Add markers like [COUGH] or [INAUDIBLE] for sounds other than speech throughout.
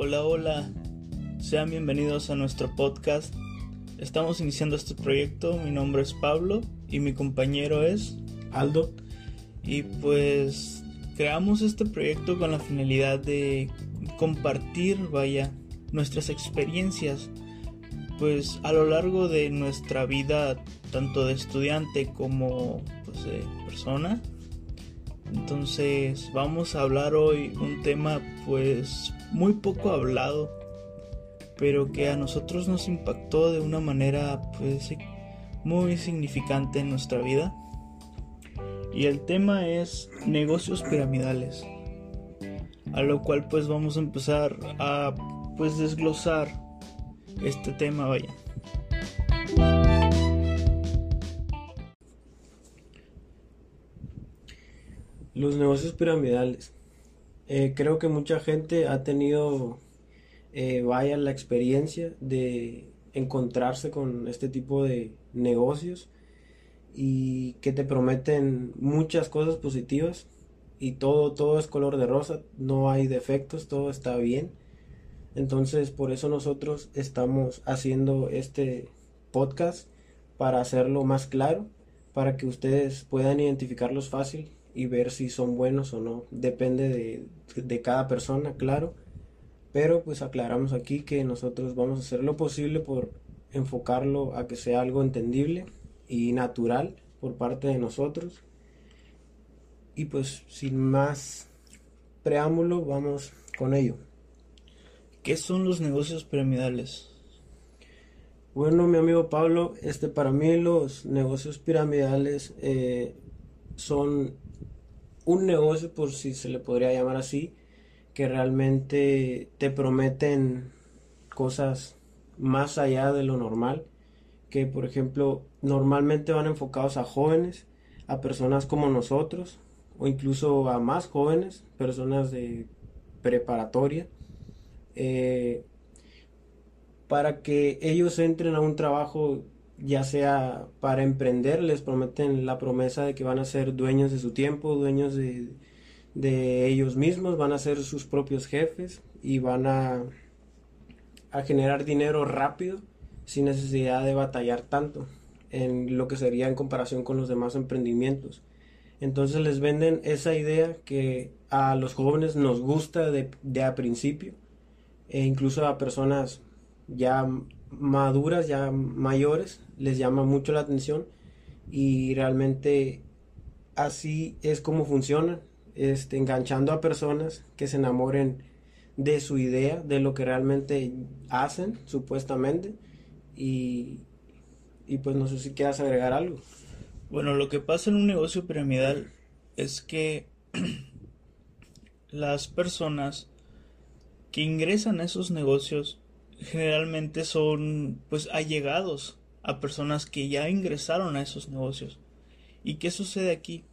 Hola, hola. Sean bienvenidos a nuestro podcast. Estamos iniciando este proyecto. Mi nombre es Pablo y mi compañero es Aldo. Y pues creamos este proyecto con la finalidad de compartir, vaya, nuestras experiencias, pues a lo largo de nuestra vida, tanto de estudiante como pues, de persona. Entonces vamos a hablar hoy un tema pues muy poco hablado, pero que a nosotros nos impactó de una manera pues muy significante en nuestra vida. Y el tema es negocios piramidales. A lo cual pues vamos a empezar a pues desglosar este tema, vaya. Los negocios piramidales. Eh, creo que mucha gente ha tenido, eh, vaya, la experiencia de encontrarse con este tipo de negocios y que te prometen muchas cosas positivas y todo, todo es color de rosa, no hay defectos, todo está bien. Entonces, por eso nosotros estamos haciendo este podcast para hacerlo más claro, para que ustedes puedan identificarlos fácil y ver si son buenos o no. Depende de, de cada persona, claro. Pero pues aclaramos aquí que nosotros vamos a hacer lo posible por enfocarlo a que sea algo entendible y natural por parte de nosotros. Y pues sin más preámbulo, vamos con ello. ¿Qué son los negocios piramidales? Bueno, mi amigo Pablo, este para mí los negocios piramidales eh, son un negocio, por si se le podría llamar así, que realmente te prometen cosas más allá de lo normal, que por ejemplo normalmente van enfocados a jóvenes, a personas como nosotros, o incluso a más jóvenes, personas de preparatoria, eh, para que ellos entren a un trabajo ya sea para emprender, les prometen la promesa de que van a ser dueños de su tiempo, dueños de, de ellos mismos, van a ser sus propios jefes y van a, a generar dinero rápido sin necesidad de batallar tanto en lo que sería en comparación con los demás emprendimientos. Entonces les venden esa idea que a los jóvenes nos gusta de, de a principio e incluso a personas ya maduras, ya mayores, les llama mucho la atención y realmente así es como funciona, este, enganchando a personas que se enamoren de su idea, de lo que realmente hacen, supuestamente, y, y pues no sé si quieras agregar algo. Bueno, lo que pasa en un negocio piramidal es que [CLEARS THROAT] las personas que ingresan a esos negocios generalmente son pues allegados a personas que ya ingresaron a esos negocios. ¿Y qué sucede aquí?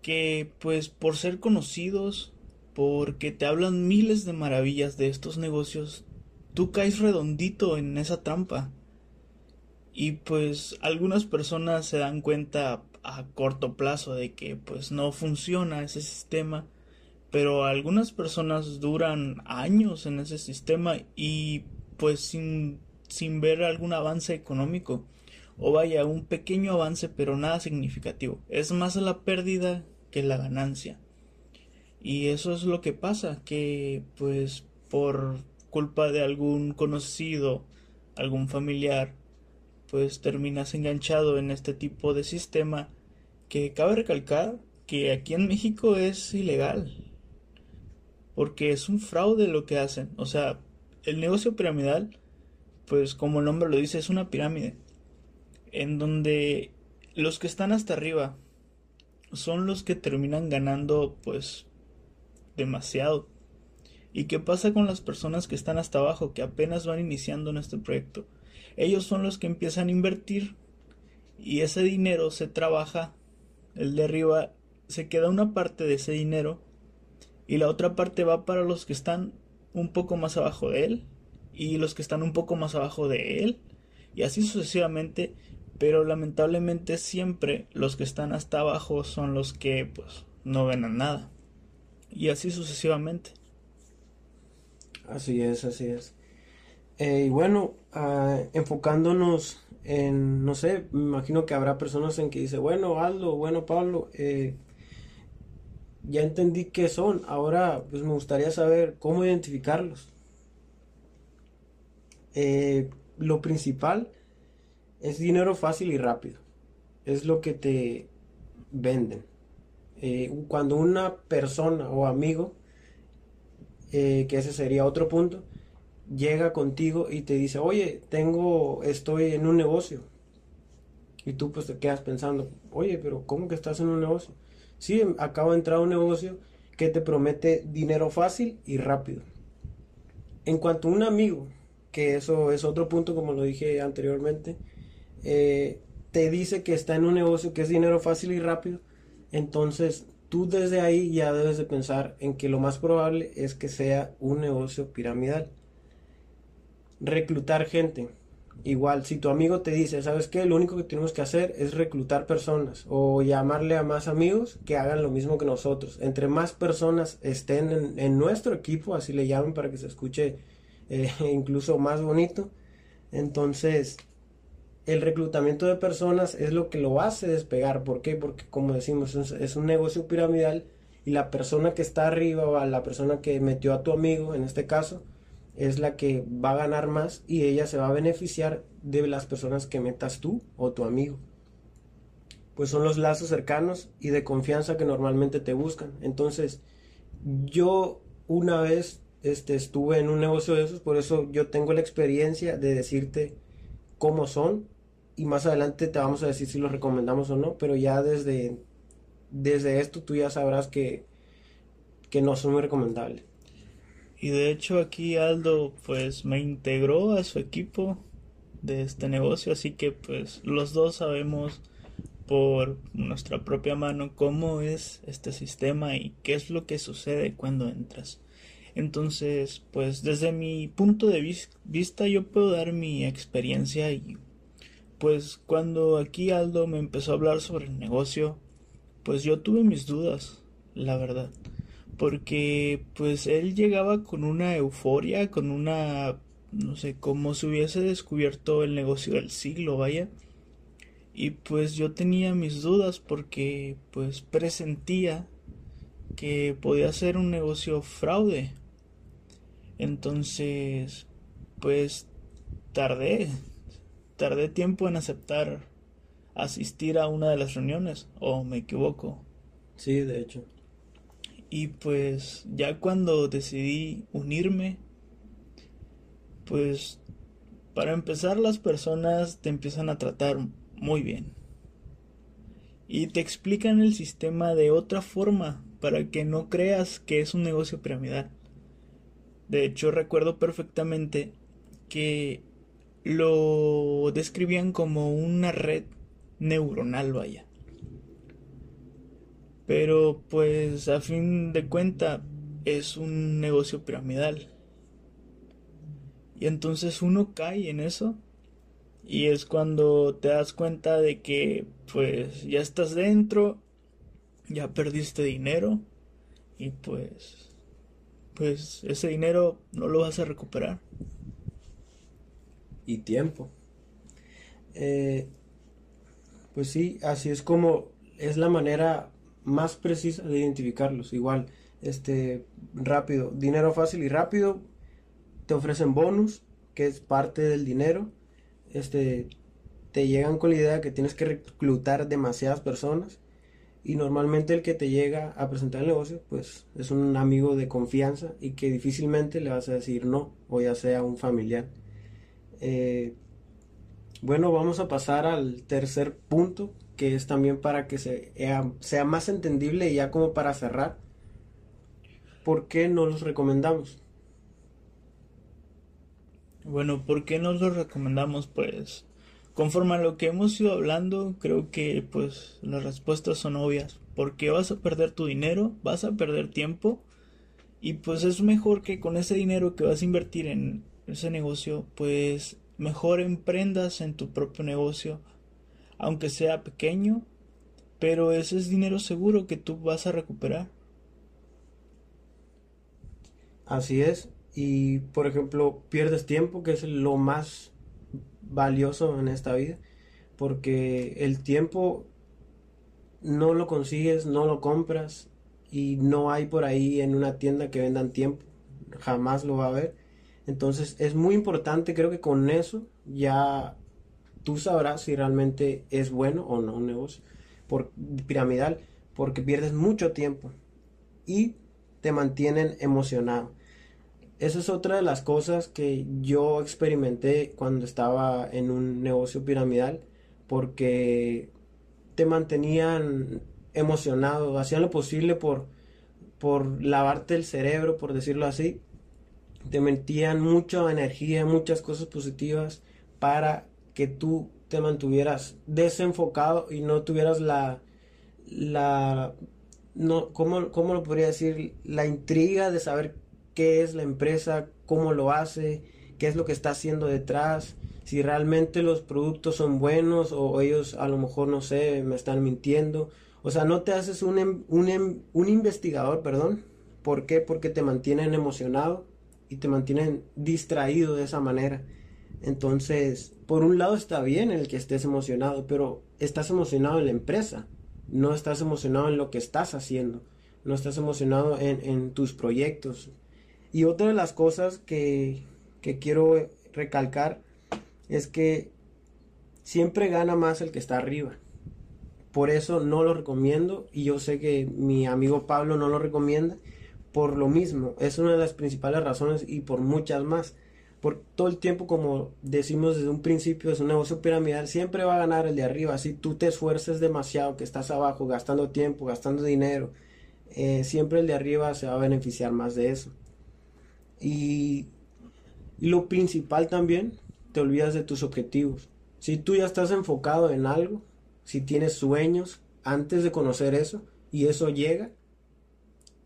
Que pues por ser conocidos, porque te hablan miles de maravillas de estos negocios, tú caes redondito en esa trampa. Y pues algunas personas se dan cuenta a corto plazo de que pues no funciona ese sistema, pero algunas personas duran años en ese sistema y pues sin, sin ver algún avance económico. O vaya un pequeño avance pero nada significativo. Es más la pérdida que la ganancia. Y eso es lo que pasa que pues por culpa de algún conocido algún familiar pues terminas enganchado en este tipo de sistema que cabe recalcar que aquí en México es ilegal porque es un fraude lo que hacen o sea el negocio piramidal, pues como el nombre lo dice, es una pirámide, en donde los que están hasta arriba son los que terminan ganando pues demasiado. ¿Y qué pasa con las personas que están hasta abajo, que apenas van iniciando en este proyecto? Ellos son los que empiezan a invertir y ese dinero se trabaja, el de arriba se queda una parte de ese dinero y la otra parte va para los que están un poco más abajo de él y los que están un poco más abajo de él y así sucesivamente pero lamentablemente siempre los que están hasta abajo son los que pues no ganan nada y así sucesivamente Así es, así es. Eh, y bueno, ah, enfocándonos en, no sé, me imagino que habrá personas en que dice, bueno, Aldo, bueno, Pablo, eh, ya entendí qué son, ahora pues me gustaría saber cómo identificarlos. Eh, lo principal es dinero fácil y rápido. Es lo que te venden. Eh, cuando una persona o amigo, que ese sería otro punto, llega contigo y te dice, oye, tengo, estoy en un negocio. Y tú pues te quedas pensando, oye, pero ¿cómo que estás en un negocio? Sí, acabo de entrar un negocio que te promete dinero fácil y rápido. En cuanto a un amigo, que eso es otro punto como lo dije anteriormente, eh, te dice que está en un negocio que es dinero fácil y rápido, entonces tú desde ahí ya debes de pensar en que lo más probable es que sea un negocio piramidal reclutar gente. Igual, si tu amigo te dice, ¿sabes qué? Lo único que tenemos que hacer es reclutar personas o llamarle a más amigos que hagan lo mismo que nosotros. Entre más personas estén en, nuestro equipo, así le llaman para que se escuche eh, [LAUGHS] incluso más bonito. Entonces, el reclutamiento de personas es lo que lo hace despegar. ¿Por qué? Porque como decimos, es un negocio piramidal y la persona que está arriba o la persona que metió a tu amigo, en este caso, es la que va a ganar más y ella se va a beneficiar de las personas que metas tú o tu amigo. Pues son los lazos cercanos y de confianza que normalmente te buscan. Entonces, yo una vez este, estuve en un negocio de esos, por eso yo tengo la experiencia de decirte cómo son y más adelante te vamos a decir si los recomendamos o no, pero ya desde, desde esto tú ya sabrás que, que no son muy recomendables. Y de hecho aquí Aldo pues me integró a su equipo de este negocio, así que pues los dos sabemos por nuestra propia mano cómo es este sistema y qué es lo que sucede cuando entras. Entonces, pues desde mi punto de vista yo puedo dar mi experiencia y pues cuando aquí Aldo me empezó a hablar sobre el negocio, pues yo tuve mis dudas, la verdad porque pues él llegaba con una euforia, con una, no sé, como si hubiese descubierto el negocio del siglo, vaya. Y pues yo tenía mis dudas porque pues presentía que podía ser un negocio fraude. Entonces, pues tardé, tardé tiempo en aceptar asistir a una de las reuniones, o me equivoco. Sí, de hecho. Y pues ya cuando decidí unirme, pues para empezar las personas te empiezan a tratar muy bien. Y te explican el sistema de otra forma para que no creas que es un negocio piramidal. De hecho recuerdo perfectamente que lo describían como una red neuronal, vaya. Pero pues a fin de cuenta es un negocio piramidal. Y entonces uno cae en eso y es cuando te das cuenta de que pues ya estás dentro, ya perdiste dinero y pues pues ese dinero no lo vas a recuperar. Y tiempo. Eh, pues sí, así es como es la manera más precisa de identificarlos. Igual, este, rápido, dinero fácil y rápido, te ofrecen bonus, que es parte del dinero. Este, te llegan con la idea que tienes que reclutar demasiadas personas y normalmente el que te llega a presentar el negocio pues es un amigo de confianza y que difícilmente le vas a decir no o ya sea un familiar eh, bueno vamos a pasar al tercer punto que es también para que sea más entendible y ya como para cerrar, ¿por qué no los recomendamos? Bueno, ¿por qué no los recomendamos? Pues conforme a lo que hemos ido hablando, creo que pues las respuestas son obvias. Porque vas a perder tu dinero, vas a perder tiempo y pues es mejor que con ese dinero que vas a invertir en ese negocio, pues mejor emprendas en tu propio negocio aunque sea pequeño, pero ese es dinero seguro que tú vas a recuperar. Así es, y, por ejemplo, pierdes tiempo, que es lo más valioso en esta vida, porque el tiempo no lo consigues, no lo compras y no hay por ahí en una tienda que vendan tiempo, jamás lo va a haber. Entonces es muy importante, creo que con eso ya tú sabrás si realmente es bueno o no un negocio por piramidal, porque pierdes mucho tiempo y te mantienen emocionado. Esa es otra de las cosas que yo experimenté cuando estaba en un negocio piramidal, porque te mantenían emocionado, hacían lo posible por, por lavarte el cerebro, por decirlo así, te metían mucha energía, muchas cosas positivas para que tú te mantuvieras desenfocado y no tuvieras la, la, no, ¿cómo, ¿cómo lo podría decir? La intriga de saber qué es la empresa, cómo lo hace, qué es lo que está haciendo detrás, si realmente los productos son buenos o ellos a lo mejor, no sé, me están mintiendo. O sea, no te haces un, em, un, em, un investigador, perdón. ¿Por qué? Porque te mantienen emocionado y te mantienen distraído de esa manera. Entonces, por un lado está bien el que estés emocionado, pero estás emocionado en la empresa, no estás emocionado en lo que estás haciendo, no estás emocionado en, tus proyectos. Y otra de las cosas que, que quiero recalcar es que siempre gana más el que está arriba. Por eso no lo recomiendo y yo sé que mi amigo Pablo no lo recomienda por lo mismo. Es una de las principales razones y por muchas más. Por todo el tiempo, como decimos desde un principio, es un negocio piramidal, siempre va a ganar el de arriba. Si tú te esfuerces demasiado, que estás abajo, gastando tiempo, gastando dinero, eh, siempre el de arriba se va a beneficiar más de eso. Y lo principal también te olvidas de tus objetivos. Si tú ya estás enfocado en algo, si tienes sueños antes de conocer eso y eso llega,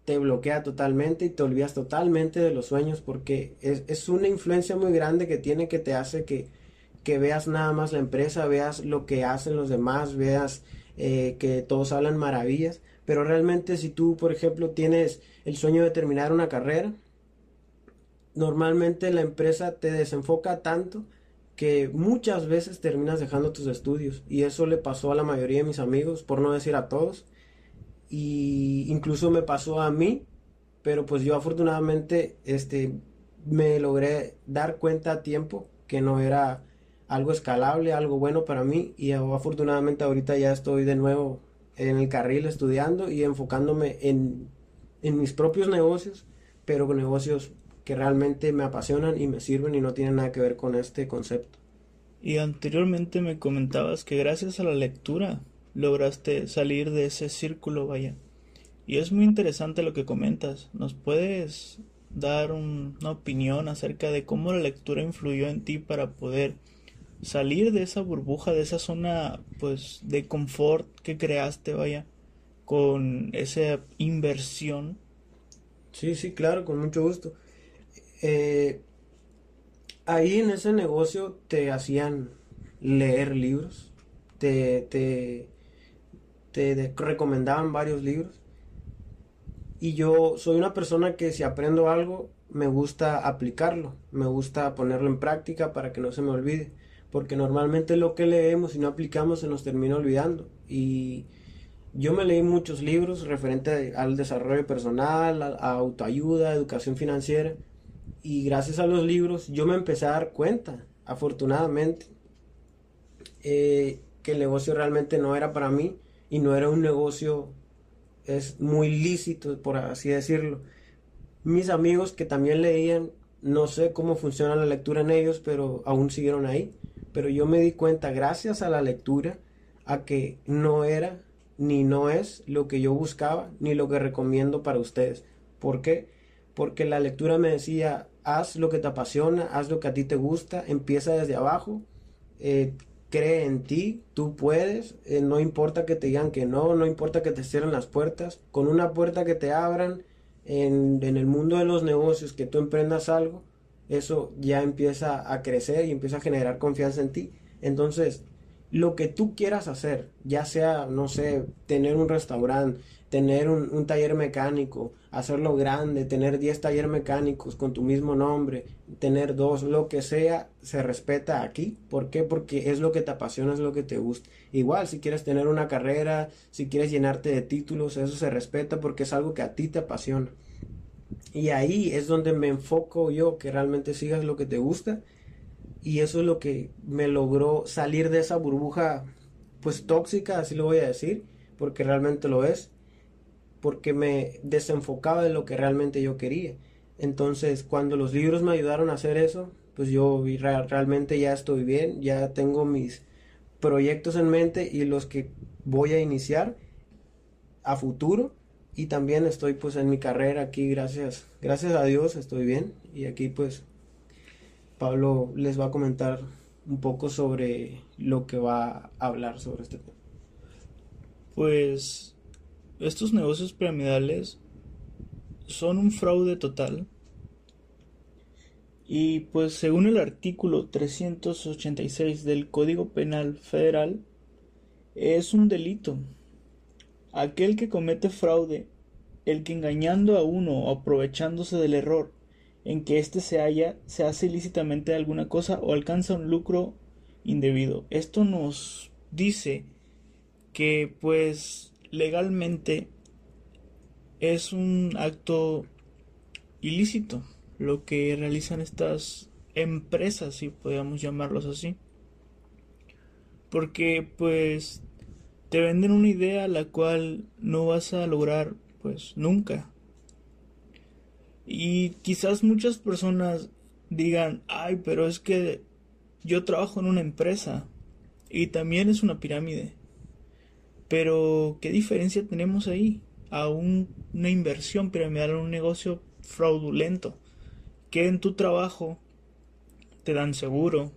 te bloquea totalmente y te olvidas totalmente de los sueños porque es, una influencia muy grande que tiene que te hace que, que, veas nada más la empresa, veas lo que hacen los demás, veas eh, que todos hablan maravillas, pero realmente si tú, por ejemplo, tienes el sueño de terminar una carrera, normalmente la empresa te desenfoca tanto que muchas veces terminas dejando tus estudios. Y eso le pasó a la mayoría de mis amigos, por no decir a todos, y incluso me pasó a mí, pero pues yo afortunadamente este me logré dar cuenta a tiempo que no era algo escalable, algo bueno para mí y afortunadamente ahorita ya estoy de nuevo en el carril estudiando y enfocándome en, en mis propios negocios, pero negocios que realmente me apasionan y me sirven y no tienen nada que ver con este concepto. Y anteriormente me comentabas que gracias a la lectura lograste salir de ese círculo, vaya. Y es muy interesante lo que comentas. ¿Nos puedes dar una opinión acerca de cómo la lectura influyó en ti para poder salir de esa burbuja, de esa zona pues de confort que creaste, vaya, con esa inversión? Sí, sí, claro, con mucho gusto. Eh, ahí en ese negocio te hacían leer libros, te, te, te recomendaban varios libros. Y yo soy una persona que si aprendo algo, me gusta aplicarlo, me gusta ponerlo en práctica para que no se me olvide. Porque normalmente lo que leemos y no aplicamos se nos termina olvidando. Y yo me leí muchos libros referente al desarrollo personal, a autoayuda, educación financiera y gracias a los libros yo me empecé a dar cuenta, afortunadamente, eh, que el negocio realmente no era para mí y no era un negocio es muy lícito, por así decirlo. Mis amigos que también leían, no sé cómo funciona la lectura en ellos, pero aún siguieron ahí. Pero yo me di cuenta, gracias a la lectura, a que no era ni no es lo que yo buscaba, ni lo que recomiendo para ustedes. ¿Por qué? Porque la lectura me decía, haz lo que te apasiona, haz lo que a ti te gusta, empieza desde abajo, eh, cree en ti, tú puedes, eh, no importa que te digan que no, no importa que te cierren las puertas, con una puerta que te abran en, en el mundo de los negocios, que tú emprendas algo, eso ya empieza a crecer y empieza a generar confianza en ti. Entonces, lo que tú quieras hacer, ya sea, no sé, tener un restaurante, tener un, taller mecánico, hacerlo grande, tener 10 talleres mecánicos con tu mismo nombre, tener dos, lo que sea, se respeta aquí. ¿Por qué? Porque es lo que te apasiona, es lo que te gusta. Igual, si quieres tener una carrera, si quieres llenarte de títulos, eso se respeta porque es algo que a ti te apasiona. Y ahí es donde me enfoco yo, que realmente sigas lo que te gusta. Y eso es lo que me logró salir de esa burbuja, pues tóxica, así lo voy a decir, porque realmente lo es porque me desenfocaba de lo que realmente yo quería. Entonces, cuando los libros me ayudaron a hacer eso, pues yo realmente ya estoy bien, ya tengo mis proyectos en mente y los que voy a iniciar a futuro y también estoy pues en mi carrera aquí gracias gracias a Dios estoy bien y aquí pues Pablo les va a comentar un poco sobre lo que va a hablar sobre este tema. Pues estos negocios piramidales son un fraude total. Y pues según el artículo 386 del Código Penal Federal, es un delito. Aquel que comete fraude, el que engañando a uno o aprovechándose del error en que éste se halla, se hace ilícitamente alguna cosa o alcanza un lucro indebido. Esto nos dice que pues legalmente es un acto ilícito lo que realizan estas empresas, si podríamos llamarlos así. Porque pues te venden una idea la cual no vas a lograr pues nunca. Y quizás muchas personas digan, ay, pero es que yo trabajo en una empresa y también es una pirámide. Pero, ¿qué diferencia tenemos ahí? A una inversión piramidal en un negocio fraudulento. Que en tu trabajo te dan seguro,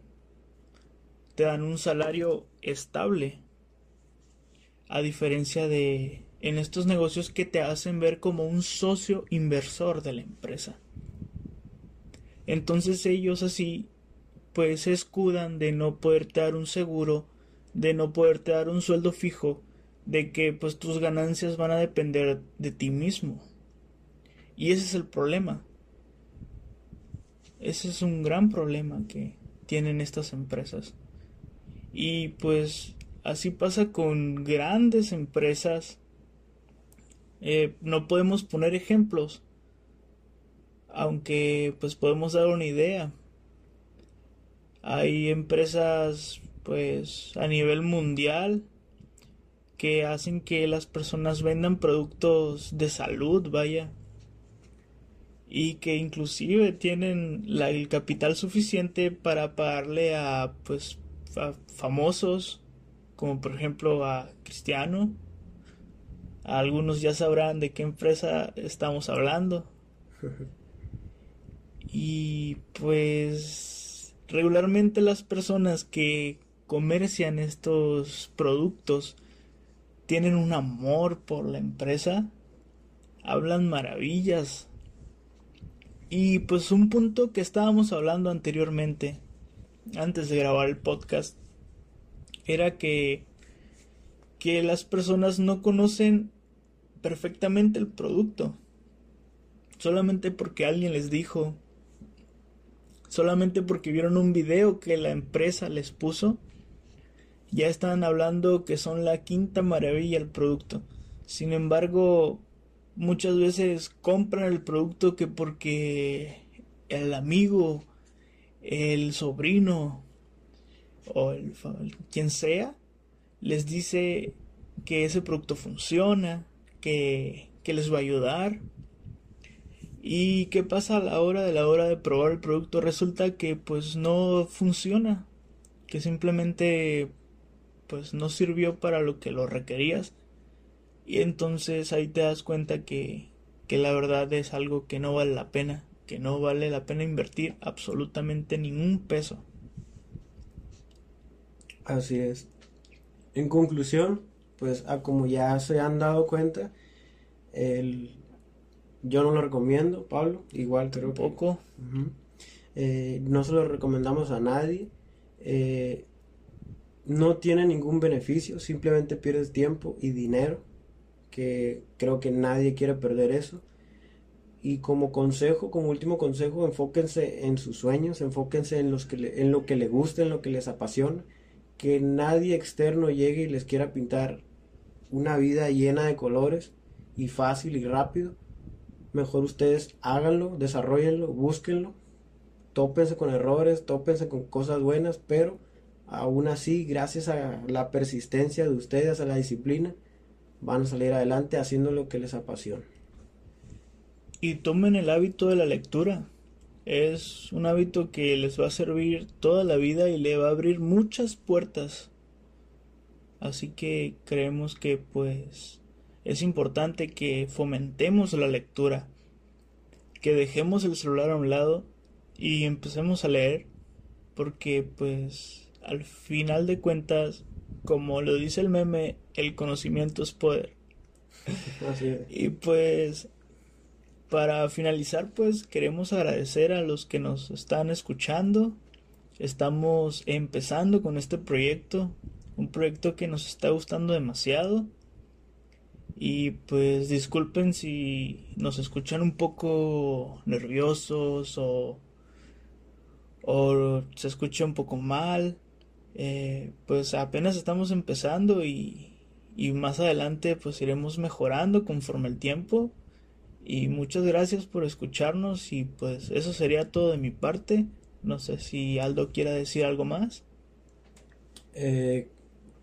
te dan un salario estable. A diferencia de en estos negocios que te hacen ver como un socio inversor de la empresa. Entonces ellos así pues se escudan de no poderte dar un seguro, de no poderte dar un sueldo fijo de que pues tus ganancias van a depender de ti mismo. Y ese es el problema. Ese es un gran problema que tienen estas empresas. Y pues así pasa con grandes empresas. Eh, no podemos poner ejemplos, aunque pues podemos dar una idea. Hay empresas pues a nivel mundial que hacen que las personas vendan productos de salud, vaya, y que inclusive tienen la, el capital suficiente para pagarle a pues famosos como por ejemplo a Cristiano. Algunos ya sabrán de qué empresa estamos hablando. [LAUGHS] Y pues regularmente las personas que comercian estos productos tienen un amor por la empresa, hablan maravillas. Y pues un punto que estábamos hablando anteriormente, antes de grabar el podcast, era que, que las personas no conocen perfectamente el producto. Solamente porque alguien les dijo, solamente porque vieron un video que la empresa les puso, ya están hablando que son la quinta maravilla el producto. Sin embargo, muchas veces compran el producto que porque el amigo, el sobrino o el, quien sea les dice que ese producto funciona, que, que les va a ayudar. ¿Y qué pasa a la hora de la hora de probar el producto? Resulta que pues no funciona, que simplemente pues no sirvió para lo que lo requerías. Y entonces ahí te das cuenta que, que la verdad es algo que no vale la pena, que no vale la pena invertir absolutamente ningún peso. Así es. En conclusión, pues a como ya se han dado cuenta, el, yo no lo recomiendo, Pablo, igual creo Poco. Eh, no se lo recomendamos a nadie. Eh, no tiene ningún beneficio, simplemente pierdes tiempo y dinero, que creo que nadie quiere perder eso. Y como consejo, como último consejo, enfóquense en sus sueños, enfóquense en, los que en lo que les gusta, en lo que les apasiona, que nadie externo llegue y les quiera pintar una vida llena de colores y fácil y rápido. Mejor ustedes háganlo, desarrollenlo, búsquenlo, tópense con errores, tópense con cosas buenas, pero aún así, gracias a la persistencia de ustedes, a la disciplina, van a salir adelante haciendo lo que les apasiona y tomen el hábito de la lectura. Es un hábito que les va a servir toda la vida y le va a abrir muchas puertas. Así que creemos que pues es importante que fomentemos la lectura, que dejemos el celular a un lado y empecemos a leer, porque pues al final de cuentas, como lo dice el meme, el conocimiento es poder. Y pues para finalizar, pues queremos agradecer a los que nos están escuchando. Estamos empezando con este proyecto, un proyecto que nos está gustando demasiado. Y pues disculpen si nos escuchan un poco nerviosos o, o se escucha un poco mal. Eh, pues apenas estamos empezando y, y más adelante pues iremos mejorando conforme el tiempo. Y muchas gracias por escucharnos y pues eso sería todo de mi parte. No sé si Aldo quiera decir algo más. Eh,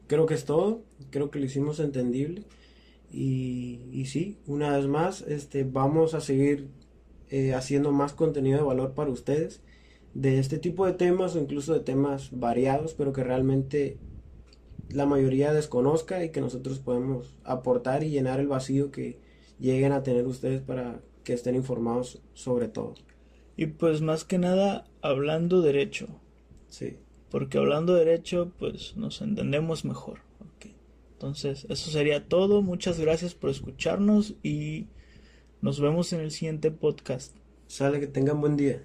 creo que es todo. Creo que lo hicimos entendible. Y, y sí, una vez más, este, vamos a seguir eh, haciendo más contenido de valor para ustedes de este tipo de temas o incluso de temas variados, pero que realmente la mayoría desconozca y que nosotros podemos aportar y llenar el vacío que, lleguen a tener ustedes para que estén informados sobre todo. Y pues más que nada hablando derecho. Sí. Porque hablando derecho pues nos entendemos mejor. Entonces eso sería todo. Muchas gracias por escucharnos y nos vemos en el siguiente podcast. Sale que tengan buen día.